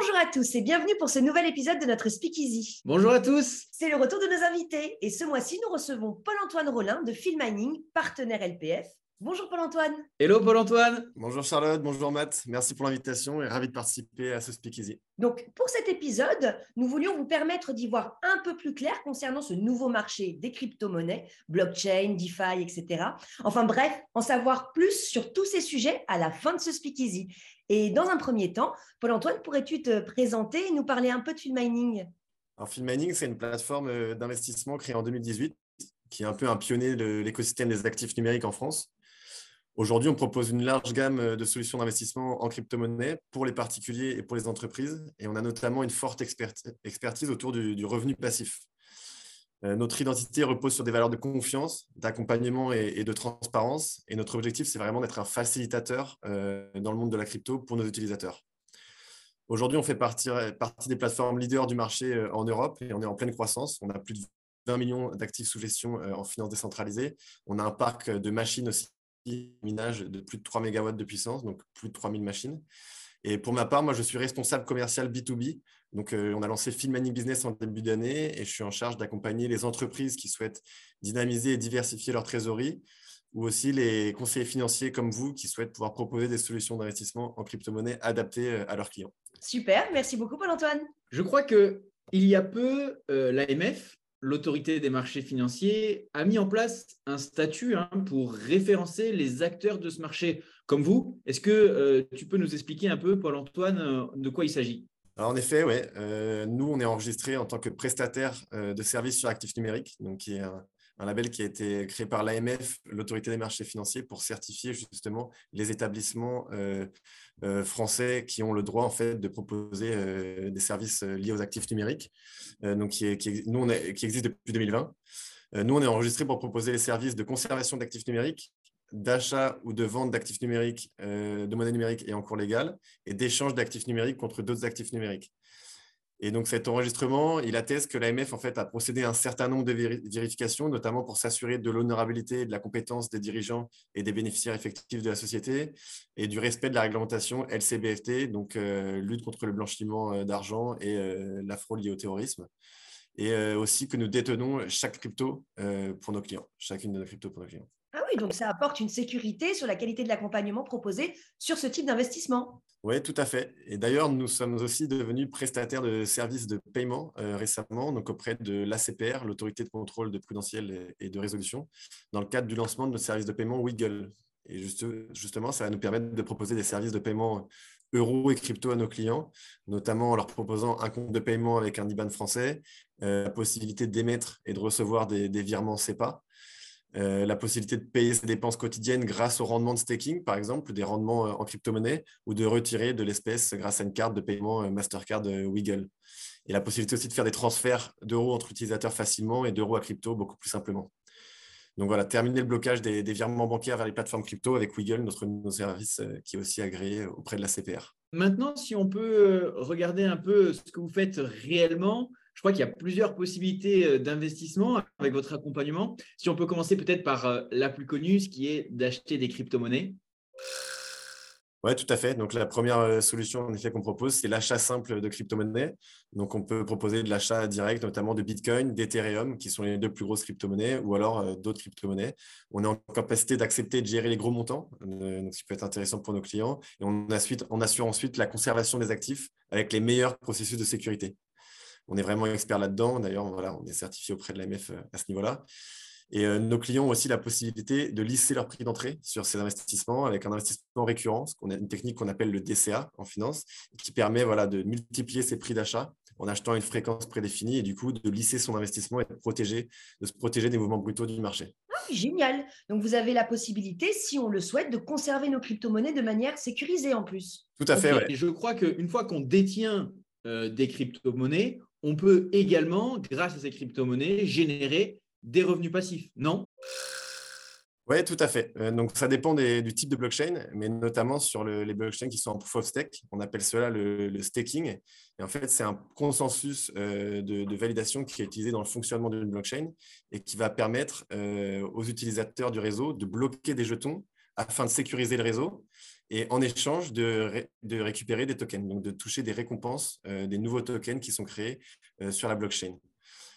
Bonjour à tous et bienvenue pour ce nouvel épisode de notre Speakeasy. Bonjour à tous. C'est le retour de nos invités et ce mois-ci, nous recevons Paul-Antoine Rollin de Filmining, partenaire LPF. Bonjour Paul-Antoine. Hello Paul-Antoine. Bonjour Charlotte, bonjour Matt. Merci pour l'invitation et ravi de participer à ce Speakeasy. Donc, pour cet épisode, nous voulions vous permettre d'y voir un peu plus clair concernant ce nouveau marché des crypto-monnaies, blockchain, DeFi, etc. Enfin bref, en savoir plus sur tous ces sujets à la fin de ce Speakeasy. Et dans un premier temps, Paul-Antoine, pourrais-tu te présenter et nous parler un peu de Filmining? Alors, Filmining, c'est une plateforme euh, d'investissement créée en 2018 qui est un peu un pionnier de l'écosystème des actifs numériques en France. Aujourd'hui, on propose une large gamme euh, de solutions d'investissement en crypto-monnaie pour les particuliers et pour les entreprises. Et on a notamment une forte expertise autour du revenu passif. Euh, notre identité repose sur des valeurs de confiance, d'accompagnement et, de transparence. Et notre objectif, c'est vraiment d'être un facilitateur euh, dans le monde de la crypto pour nos utilisateurs. Aujourd'hui, on fait partie, des plateformes leaders du marché en Europe et on est en pleine croissance. On a plus de 20 millions d'actifs sous gestion en finance décentralisée. On a un parc de machines aussi, minage de plus de 3 MW de puissance, donc plus de 3000 machines. Et pour ma part, moi, je suis responsable commercial B2B. Donc, euh, on a lancé Filmani Business en début d'année et je suis en charge d'accompagner les entreprises qui souhaitent dynamiser et diversifier leur trésorerie ou aussi les conseillers financiers comme vous qui souhaitent pouvoir proposer des solutions d'investissement en crypto-monnaie adaptées euh, à leurs clients. Super, merci beaucoup Paul-Antoine. Je crois qu'il y a peu, euh, l'AMF, l'autorité des marchés financiers, a mis en place un statut hein, pour référencer les acteurs de ce marché comme vous. Est-ce que euh, tu peux nous expliquer un peu, Paul-Antoine, euh, de quoi il s'agit? En effet, oui. Euh, nous, on est enregistré en tant que prestataire de services sur actifs numériques, label qui a été créé par l'AMF, l'autorité des marchés financiers, pour certifier justement les établissements français qui ont le droit en fait de proposer des services liés aux actifs numériques. donc, qui, qui, nous, on qui existe depuis 2020. nous, on est enregistré pour proposer les services de conservation d'actifs numériques d'achat ou de vente d'actifs numériques, euh, de monnaie numérique et en cours légal, et d'échange d'actifs numériques contre d'autres actifs numériques. Et donc cet enregistrement, il atteste que l'AMF en fait, a procédé à un certain nombre de vérifications, notamment pour s'assurer de l'honorabilité et de la compétence des dirigeants et des bénéficiaires effectifs de la société, et du respect de la réglementation LCBFT, donc euh, lutte contre le blanchiment euh, d'argent et la fraude liée au terrorisme. Et aussi que nous détenons chaque crypto pour nos clients, chacune de nos cryptos pour nos clients. Ah oui, donc ça apporte une sécurité sur la qualité de l'accompagnement proposé sur ce type d'investissement. Oui, tout à fait. Et d'ailleurs, nous sommes aussi devenus prestataires de services de paiement euh, récemment, donc auprès de l'ACPR, l'autorité de contrôle de prudentiel et de résolution, dans le cadre du lancement de notre service de paiement Wiggle. Et justement, ça va nous permettre de proposer des services de paiement euros et crypto à nos clients, notamment en leur proposant un compte de paiement avec un IBAN français, euh, la possibilité d'émettre et de recevoir des, des virements CEPA, euh, la possibilité de payer ses dépenses quotidiennes grâce au rendement de staking, par exemple, des rendements euh, en crypto-monnaie, ou de retirer de l'espèce grâce à une carte de paiement euh, Mastercard Wiggle. Et la possibilité aussi de faire des transferts d'euros entre utilisateurs facilement et d'euros à crypto beaucoup plus simplement. Donc voilà, terminer le blocage des, virements bancaires vers les plateformes crypto avec Wiggle, notre nouveau service qui est aussi agréé auprès de la CPR. Maintenant, si on peut regarder un peu ce que vous faites réellement, je crois qu'il y a plusieurs possibilités euh, d'investissement avec votre accompagnement. Si on peut commencer peut-être par euh, la plus connue, ce qui est d'acheter des crypto-monnaies. Oui, tout à fait. Donc, la première euh, solution en effet qu'on propose, c'est l'achat simple de crypto-monnaies. Donc, on peut proposer de l'achat direct, notamment de Bitcoin, d'Ethereum, qui sont les deux plus grosses crypto-monnaies, ou alors d'autres crypto-monnaies. On est en capacité d'accepter de gérer les gros montants, donc ce qui peut être intéressant pour nos clients. Et on, on assure ensuite la conservation des actifs avec les meilleurs processus de sécurité on est vraiment expert là-dedans. D'ailleurs, voilà, on est certifié auprès de l'AMF euh, à ce niveau-là. Et euh, nos clients ont aussi la possibilité de lisser leur prix d'entrée sur ces investissements avec un investissement récurrent, ce qu'on a une technique qu'on appelle le DCA en finance, qui permet voilà, de multiplier ses prix d'achat en achetant une fréquence prédéfinie et du coup de lisser son investissement et de, protéger, de se protéger des mouvements brutaux du marché. Ah, génial. Donc vous avez la possibilité, si on le souhaite, de conserver nos crypto-monnaies de manière sécurisée en plus. Tout à fait. Et je crois qu'une fois qu'on détient euh, des crypto-monnaies, on peut également, grâce à ces crypto-monnaies, générer des revenus passifs, non? Oui, tout à fait. Euh, donc, ça dépend du type de blockchain, mais notamment sur les blockchains qui sont en proof of stake. On appelle cela le, staking. Et en fait, c'est un consensus euh, de, validation qui est utilisé dans le fonctionnement d'une blockchain et qui va permettre aux utilisateurs du réseau de bloquer des jetons afin de sécuriser le réseau et en échange de, récupérer des tokens, donc de toucher des récompenses, des nouveaux tokens qui sont créés sur la blockchain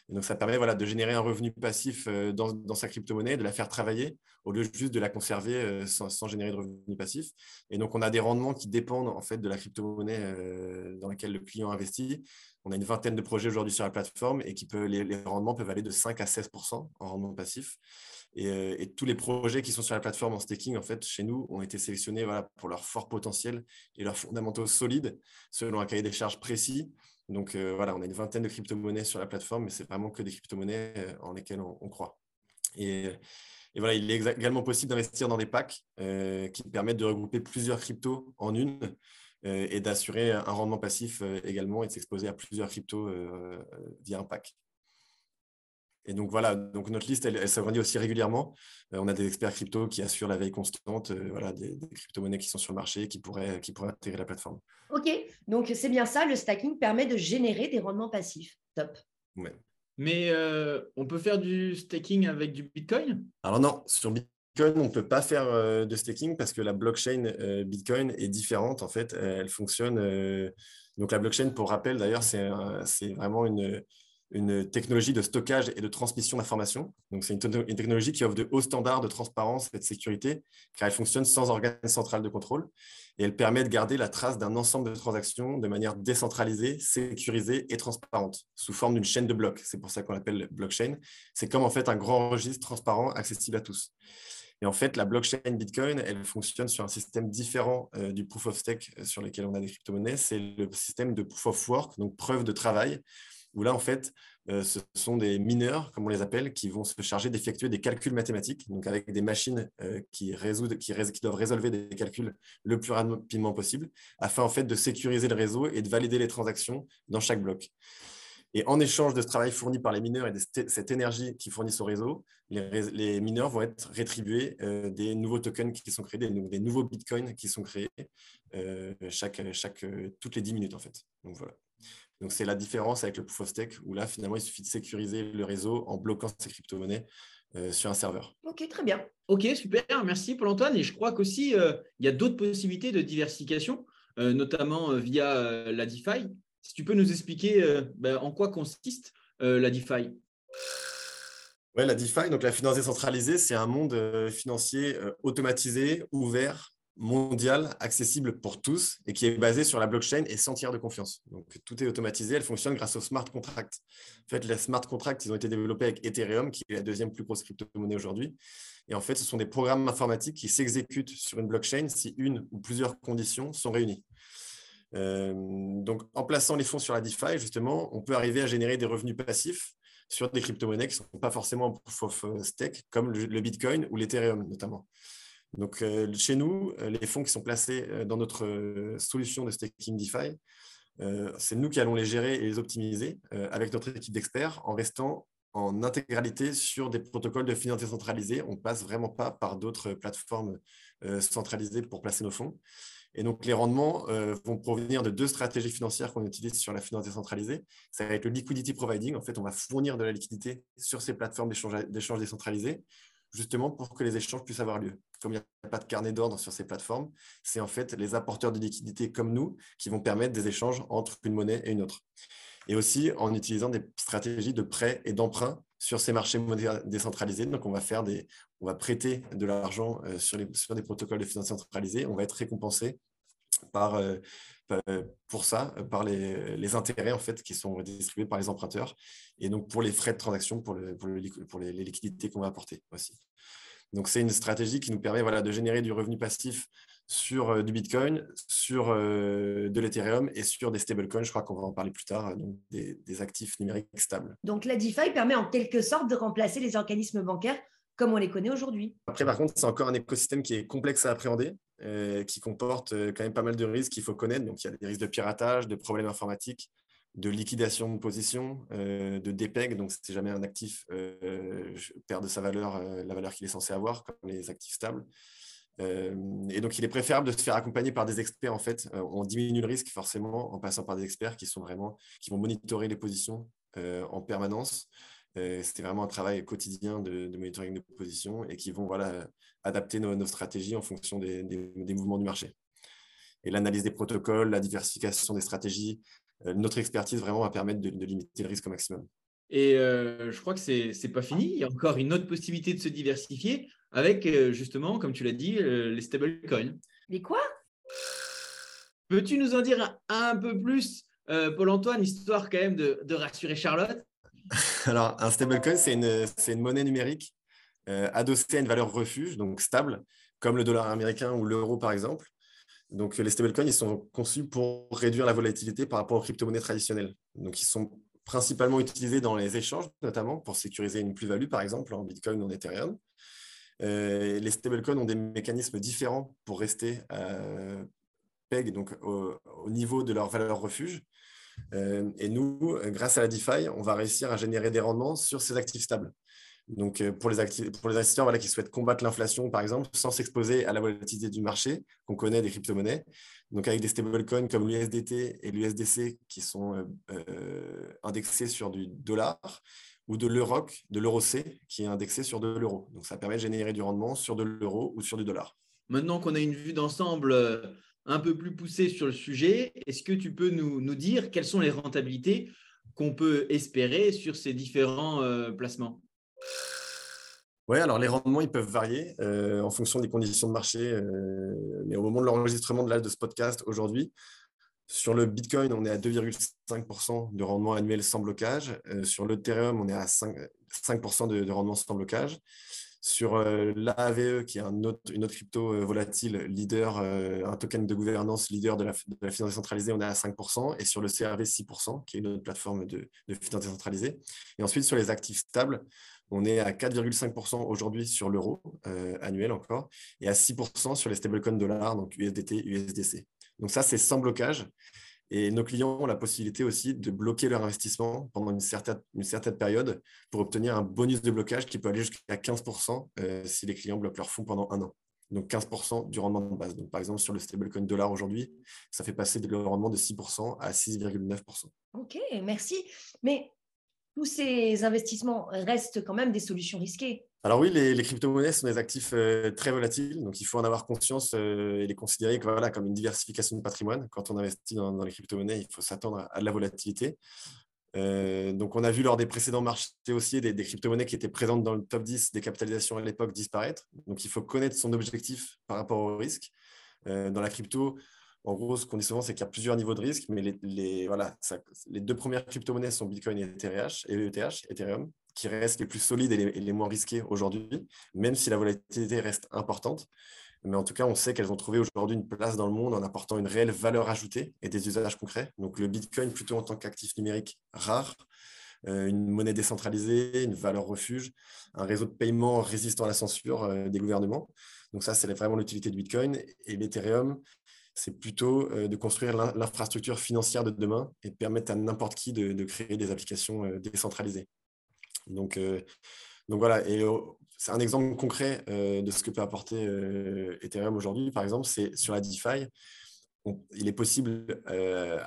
donc, ça permet voilà, de générer un revenu passif euh, dans, sa crypto-monnaie, de la faire travailler, au lieu juste de la conserver euh, sans, générer de revenu passif. Et donc, on a des rendements qui dépendent en fait de la crypto-monnaie euh, dans laquelle le client investit. On a une vingtaine de projets aujourd'hui sur la plateforme et qui peut, les, rendements peuvent aller de 5 à 16% en rendement passif. Et, tous les projets qui sont sur la plateforme en staking, en fait, chez nous, ont été sélectionnés pour leur fort potentiel et leurs fondamentaux solides, selon un cahier des charges précis. Donc euh, voilà, on a une vingtaine de crypto-monnaies sur la plateforme, mais c'est vraiment que des crypto-monnaies euh, en lesquelles on, croit. Et, voilà, il est également possible d'investir dans des packs euh, qui permettent de regrouper plusieurs cryptos en une et d'assurer un rendement passif également et de s'exposer à plusieurs cryptos via un pack. Et donc voilà, donc notre liste, elle, s'agrandit aussi régulièrement. on a des experts crypto qui assurent la veille constante, voilà, des, crypto-monnaies qui sont sur le marché, qui pourraient, qui pourraient intégrer la plateforme. OK, donc c'est bien ça, le stacking permet de générer des rendements passifs. Top. Mais euh, on peut faire du staking avec du Bitcoin? Alors non, sur Bitcoin, on ne peut pas faire euh, de staking parce que la blockchain euh, Bitcoin est différente. En fait, elle fonctionne. donc la blockchain, pour rappel d'ailleurs, c'est vraiment une, une technologie de stockage et de transmission d'informations. Donc, c'est une, technologie qui offre de hauts standards de transparence et de sécurité, car elle fonctionne sans organe central de contrôle et elle permet de garder la trace d'un ensemble de transactions de manière décentralisée, sécurisée et transparente, sous forme d'une chaîne de blocs. C'est pour ça qu'on l'appelle blockchain. C'est comme en fait un grand registre transparent accessible à tous. Et en fait, la blockchain Bitcoin, elle fonctionne sur un système différent euh, du proof of stake euh, sur lequel on a des crypto-monnaies. C'est le système de proof of work, donc preuve de travail, où là, en fait, euh, ce sont des mineurs, comme on les appelle, qui vont se charger d'effectuer des calculs mathématiques, donc avec des machines euh, qui, résoudent, doivent résolver des calculs le plus rapidement possible, afin en fait de sécuriser le réseau et de valider les transactions dans chaque bloc. Et en échange de ce travail fourni par les mineurs et de cette énergie qui fournissent au réseau, les, mineurs vont être rétribués euh, des nouveaux tokens qui sont créés, des, nouveaux bitcoins qui sont créés toutes les 10 minutes en fait. Donc voilà. Donc, c'est la différence avec le proof of stake où là, finalement, il suffit de sécuriser le réseau en bloquant ces crypto-monnaies euh, sur un serveur. Ok, très bien. Ok, super. Merci Paul-Antoine. Et je crois qu'aussi, euh, il y a d'autres possibilités de diversification, euh, notamment via la DeFi. Si tu peux nous expliquer ben, en quoi consiste la DeFi? Oui, la DeFi, donc la finance décentralisée, c'est un monde financier automatisé, ouvert, mondiale, accessible pour tous et qui est basée sur la blockchain et sans tiers de confiance. Donc, tout est automatisé, elle fonctionne grâce aux smart contracts. En fait, les smart contracts, ils ont été développés avec Ethereum, qui est la deuxième plus grosse crypto-monnaie aujourd'hui. Et en fait, ce sont des programmes informatiques qui s'exécutent sur une blockchain si une ou plusieurs conditions sont réunies. Euh, donc, en plaçant les fonds sur la DeFi, justement, on peut arriver à générer des revenus passifs sur des crypto-monnaies qui ne sont pas forcément proof of stake, comme le Bitcoin ou l'Ethereum notamment. Donc, euh, chez nous, euh, les fonds qui sont placés euh, dans notre solution de staking DeFi, c'est nous qui allons les gérer et les optimiser avec notre équipe d'experts en restant en intégralité sur des protocoles de finance décentralisés. On ne passe vraiment pas par d'autres plateformes centralisées pour placer nos fonds. Et donc, les rendements vont provenir de deux stratégies financières qu'on utilise sur la finance décentralisée. Ça va être le liquidity providing. En fait, on va fournir de la liquidité sur ces plateformes d'échange décentralisées justement pour que les échanges puissent avoir lieu. Comme il n'y a pas de carnet d'ordre sur ces plateformes, c'est en fait les apporteurs de liquidité comme nous qui vont permettre des échanges entre une monnaie et une autre. Et aussi en utilisant des stratégies de prêt et d'emprunt sur ces marchés décentralisés. Donc, on va faire des, on va prêter de l'argent euh, sur, sur des protocoles de finance centralisés. On va être récompensé par, euh, euh, pour ça, par les, intérêts en fait, qui sont distribués par les emprunteurs, et donc pour les frais de transaction, pour, pour, les, liquidités qu'on va apporter aussi. Donc c'est une stratégie qui nous permet voilà, de générer du revenu passif sur du Bitcoin, sur de l'Ethereum et sur des stablecoins. Je crois qu'on va en parler plus tard, donc des, des, actifs numériques stables. Donc la DeFi permet en quelque sorte de remplacer les organismes bancaires comme on les connaît aujourd'hui. Après, par contre, c'est encore un écosystème qui est complexe à appréhender. Euh, qui comporte euh, quand même pas mal de risques qu'il faut connaître. Donc, il y a des risques de piratage, de problèmes informatiques, de liquidation de position, euh, de dépeg. Donc, si jamais un actif perd de sa valeur, la valeur qu'il est censé avoir, comme les actifs stables. et donc, il est préférable de se faire accompagner par des experts. En fait, on diminue le risque forcément en passant par des experts qui sont vraiment qui vont monitorer les positions en permanence C'était vraiment un travail quotidien de, monitoring de position et qui vont voilà, adapter nos, stratégies en fonction des, mouvements du marché. Et l'analyse des protocoles, la diversification des stratégies, notre expertise vraiment va permettre de, limiter le risque au maximum. Et je crois que ce n'est pas fini. Il y a encore une autre possibilité de se diversifier avec, justement, comme tu l'as dit, les stablecoins. Les quoi? Peux-tu nous en dire un, peu plus, euh, Paul-Antoine, histoire quand même de, rassurer Charlotte? Alors, un stablecoin, c'est une, monnaie numérique euh, adossée à une valeur refuge, donc stable, comme le dollar américain ou l'euro, par exemple. Donc, les stablecoins, ils sont conçus pour réduire la volatilité par rapport aux crypto-monnaies traditionnelles. Donc, ils sont principalement utilisés dans les échanges, notamment pour sécuriser une plus-value, par exemple, en Bitcoin ou en Ethereum. Euh, les stablecoins ont des mécanismes différents pour rester euh, PEG, donc au, niveau de leur valeur refuge. Euh, et nous, grâce à la DeFi, on va réussir à générer des rendements sur ces actifs stables. Donc, pour les, pour les investisseurs voilà, qui souhaitent combattre l'inflation, par exemple, sans s'exposer à la volatilité du marché qu'on connaît des crypto-monnaies, donc avec des stablecoins comme l'USDT et l'USDC qui sont indexés sur du dollar, ou de l'EUROC, de l'EUROC, qui est indexé sur de l'euro. Donc, ça permet de générer du rendement sur de l'euro ou sur du dollar. Maintenant qu'on a une vue d'ensemble euh, un peu plus poussée sur le sujet, est-ce que tu peux nous, dire quelles sont les rentabilités qu'on peut espérer sur ces différents euh, placements? Oui, alors les rendements, ils peuvent varier euh, en fonction des conditions de marché. mais au moment de l'enregistrement de, de ce podcast aujourd'hui, sur le Bitcoin, on est à 2,5% de rendement annuel sans blocage. Euh, sur l'Ethereum, on est à 5%, de, rendement sans blocage. Sur euh, l'AVE, qui est une autre crypto euh, volatile, leader, un token de gouvernance leader de la, finance décentralisée, on est à 5%. Et sur le CRV, 6%, qui est une autre plateforme de, de finance décentralisée. Et ensuite, sur les actifs stables, on est à 4,5% aujourd'hui sur l'euro annuel encore, et à 6% sur les stablecoins dollars, donc USDT, USDC. Donc ça, c'est sans blocage. Et nos clients ont la possibilité aussi de bloquer leur investissement pendant une certaine, période pour obtenir un bonus de blocage qui peut aller jusqu'à 15% euh, si les clients bloquent leur fonds pendant un an. Donc 15% du rendement de base. Donc par exemple, sur le stablecoin dollar aujourd'hui, ça fait passer le rendement de 6% à 6,9%. Ok, merci. Mais tous ces investissements restent quand même des solutions risquées. Alors oui, les, crypto-monnaies sont des actifs euh, très volatiles, donc il faut en avoir conscience euh, et les considérer voilà, comme une diversification de patrimoine. Quand on investit dans, les crypto-monnaies, il faut s'attendre à, de la volatilité. Euh, donc on a vu lors des précédents marchés aussi des, des crypto-monnaies qui étaient présentes dans le top 10 des capitalisations à l'époque disparaître. Donc il faut connaître son objectif par rapport au risque. dans la crypto, en gros, ce qu'on dit souvent, c'est qu'il y a plusieurs niveaux de risque, mais les, voilà, les deux premières crypto-monnaies sont Bitcoin et ETH, et ETH, Ethereum qui restent les plus solides et les, moins risqués aujourd'hui, même si la volatilité reste importante. Mais en tout cas, on sait qu'elles ont trouvé aujourd'hui une place dans le monde en apportant une réelle valeur ajoutée et des usages concrets. Donc le Bitcoin plutôt en tant qu'actif numérique rare, euh, une monnaie décentralisée, une valeur refuge, un réseau de paiement résistant à la censure euh, des gouvernements. Donc ça, c'est vraiment l'utilité de Bitcoin. Et l'Ethereum, c'est plutôt euh, de construire l'infrastructure financière de demain et permettre à n'importe qui de, créer des applications décentralisées. Donc, euh, voilà, euh, c'est un exemple concret euh, de ce que peut apporter Ethereum aujourd'hui. Par exemple, c'est sur la DeFi. il est possible,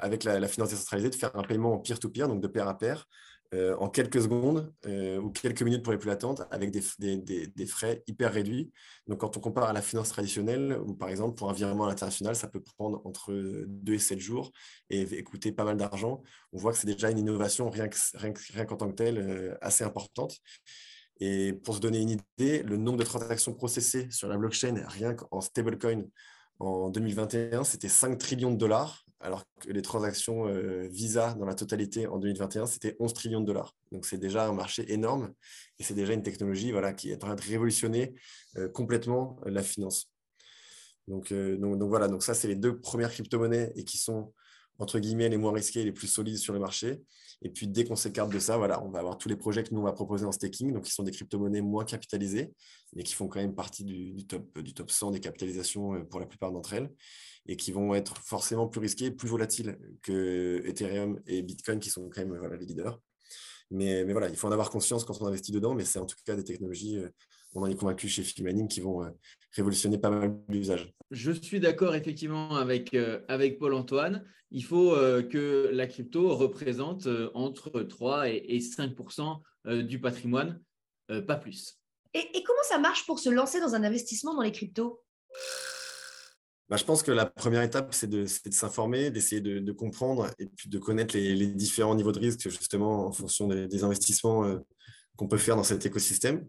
avec la, finance décentralisée, de faire un paiement en peer-to-peer, donc de pair à pair, en quelques secondes ou quelques minutes pour les plus latentes, avec des, des, frais hyper réduits. Donc, quand on compare à la finance traditionnelle, ou par exemple, pour un virement international, ça peut prendre entre 2 et 7 jours et, coûter pas mal d'argent, on voit que c'est déjà une innovation rien qu'en rien, tant que telle assez importante. Et pour se donner une idée, le nombre de transactions processées sur la blockchain, rien qu'en stablecoin, en 2021, c'était 5 trillions de dollars alors que les transactions euh, Visa dans la totalité en 2021, c'était 11 trillions de dollars. Donc c'est déjà un marché énorme et c'est déjà une technologie voilà, qui est en train de révolutionner euh, complètement la finance. Euh, donc, donc, voilà, donc ça c'est les deux premières crypto-monnaies et qui sont entre guillemets les moins risquées et les plus solides sur le marché. Et puis dès qu'on s'écarte de ça, voilà, on va avoir tous les projets que nous on va proposer en staking, donc qui sont des crypto-monnaies moins capitalisées, mais qui font quand même partie du, top, du top 100 des capitalisations pour la plupart d'entre elles et qui vont être forcément plus risqués, plus volatiles que Ethereum et Bitcoin, qui sont quand même les leaders. Mais, mais, voilà, il faut en avoir conscience quand on investit dedans, mais c'est en tout cas des technologies, euh, on en est convaincu chez Filmaning, qui vont euh, révolutionner pas mal d'usages. Je suis d'accord effectivement avec, euh, avec Paul-Antoine. Il faut euh, que la crypto représente euh, entre 3 et, 5% du patrimoine, pas plus. Et, et, comment ça marche pour se lancer dans un investissement dans les cryptos? Bah, je pense que la première étape, c'est de, s'informer, d'essayer de, comprendre et puis de connaître les, différents niveaux de risque, justement, en fonction des, investissements qu'on peut faire dans cet écosystème.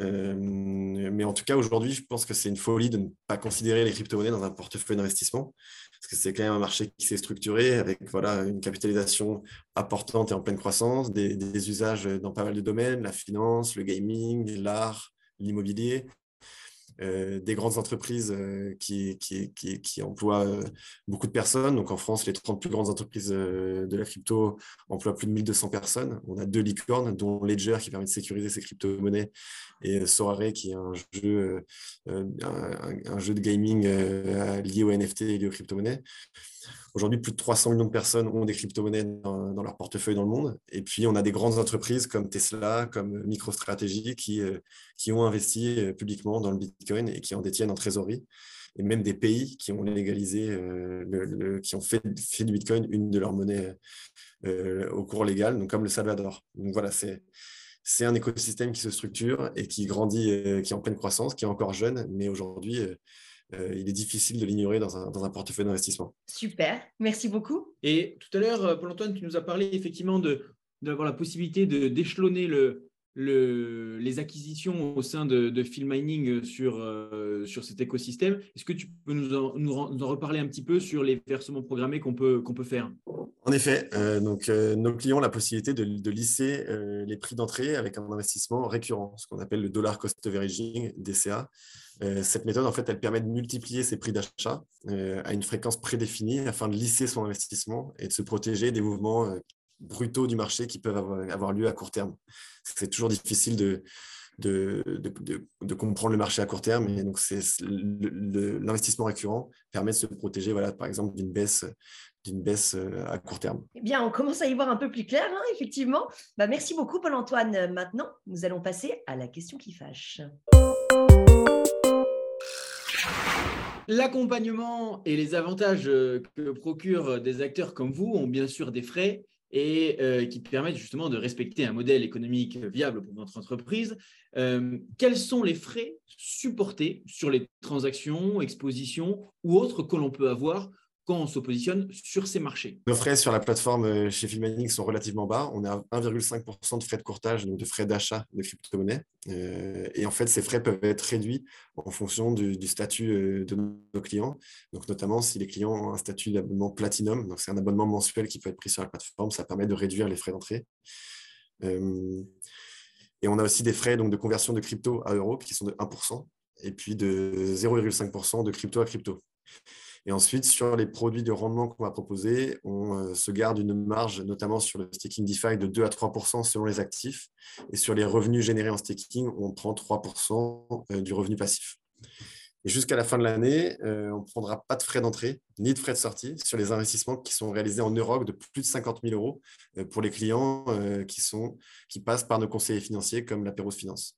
Euh, mais en tout cas, aujourd'hui, je pense que c'est une folie de ne pas considérer les crypto-monnaies dans un portefeuille d'investissement, parce que c'est quand même un marché qui s'est structuré avec voilà, une capitalisation importante et en pleine croissance, des, des usages dans pas mal de domaines, la finance, le gaming, l'art, l'immobilier. Euh, des grandes entreprises euh, qui, emploient euh, beaucoup de personnes. Donc en France, les 30 plus grandes entreprises de la crypto emploient plus de 1200 personnes. On a deux licornes, dont Ledger qui permet de sécuriser ses crypto-monnaies et Sorare qui est un jeu, un, jeu de gaming lié aux NFT et lié aux crypto-monnaies. Aujourd'hui, plus de 300 millions de personnes ont des crypto-monnaies dans, leur portefeuille dans le monde. Et puis, on a des grandes entreprises comme Tesla, comme MicroStrategy, qui, euh, qui ont investi euh, publiquement dans le Bitcoin et qui en détiennent en trésorerie. Et même des pays qui ont légalisé, euh, le, qui ont fait, fait, du Bitcoin une de leurs monnaies au cours légal, donc comme le Salvador. Donc voilà, c'est c'est un écosystème qui se structure et qui grandit, qui est en pleine croissance, qui est encore jeune, mais aujourd'hui, euh, il est difficile de l'ignorer dans un, dans un, portefeuille d'investissement. Super, merci beaucoup. Et tout à l'heure, euh, Paul-Antoine, tu nous as parlé effectivement d'avoir la possibilité d'échelonner le, le, les acquisitions au sein de, de Field Mining sur, euh, sur cet écosystème. Est-ce que tu peux nous en, nous en, reparler un petit peu sur les versements programmés qu'on peut, qu'on peut faire? En effet, donc, nos clients ont la possibilité de, de lisser les prix d'entrée avec un investissement récurrent, ce qu'on appelle le dollar cost averaging, DCA. Euh, cette méthode, en fait, elle permet de multiplier ses prix d'achat euh, à une fréquence prédéfinie afin de lisser son investissement et de se protéger des mouvements euh, brutaux du marché qui peuvent avoir, lieu à court terme. C'est toujours difficile de, de, de, comprendre le marché à court terme. Et donc, l'investissement récurrent permet de se protéger, voilà, par exemple, d'une baisse d'une baisse à court terme. Eh bien, on commence à y voir un peu plus clair, hein, effectivement. Bah, merci beaucoup, Paul-Antoine. Maintenant, nous allons passer à la question qui fâche. L'accompagnement et les avantages euh, que procurent des acteurs comme vous ont bien sûr des frais et euh, qui permettent justement de respecter un modèle économique viable pour votre entreprise. Euh, quels sont les frais supportés sur les transactions, expositions ou autres que l'on peut avoir quand on se positionne sur ces marchés Nos frais sur la plateforme euh, chez Filmanic sont relativement bas. On a 1,5% de frais de courtage, donc de frais d'achat de crypto-monnaies. Euh, et en fait, ces frais peuvent être réduits en fonction du, statut euh, de nos clients. Donc, notamment, si les clients ont un statut d'abonnement Platinum, donc c'est un abonnement mensuel qui peut être pris sur la plateforme, ça permet de réduire les frais d'entrée. et on a aussi des frais donc, de conversion de crypto à euro qui sont de 1% et puis de 0,5% de crypto à crypto. Et ensuite, sur les produits de rendement qu'on va proposer, on euh, se garde une marge, notamment sur le staking DeFi, de 2 à 3% selon les actifs. Et sur les revenus générés en staking, on prend 3% euh, du revenu passif. Et jusqu'à la fin de l'année, euh, on ne prendra pas de frais d'entrée ni de frais de sortie sur les investissements qui sont réalisés en Europe de plus de 50 000 euros pour les clients qui, passent par nos conseillers financiers comme la Finance.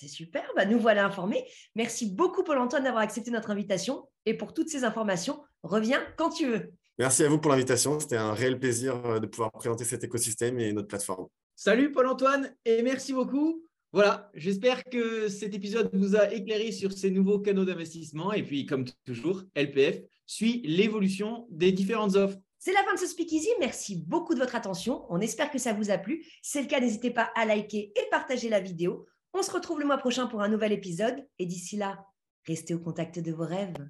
C'est super, bah, nous voilà informés. Merci beaucoup Paul-Antoine d'avoir accepté notre invitation et pour toutes ces informations, reviens quand tu veux. Merci à vous pour l'invitation, c'était un réel plaisir euh, de pouvoir présenter cet écosystème et notre plateforme. Salut Paul-Antoine et merci beaucoup. Voilà, j'espère que cet épisode vous a éclairé sur ces nouveaux canaux d'investissement et puis comme toujours, LPF suit l'évolution des différentes offres. C'est la fin de ce Speakeasy. Merci beaucoup de votre attention. On espère que ça vous a plu. Si c'est le cas, n'hésitez pas à liker et partager la vidéo. On se retrouve le mois prochain pour un nouvel épisode et d'ici là, restez au contact de vos rêves.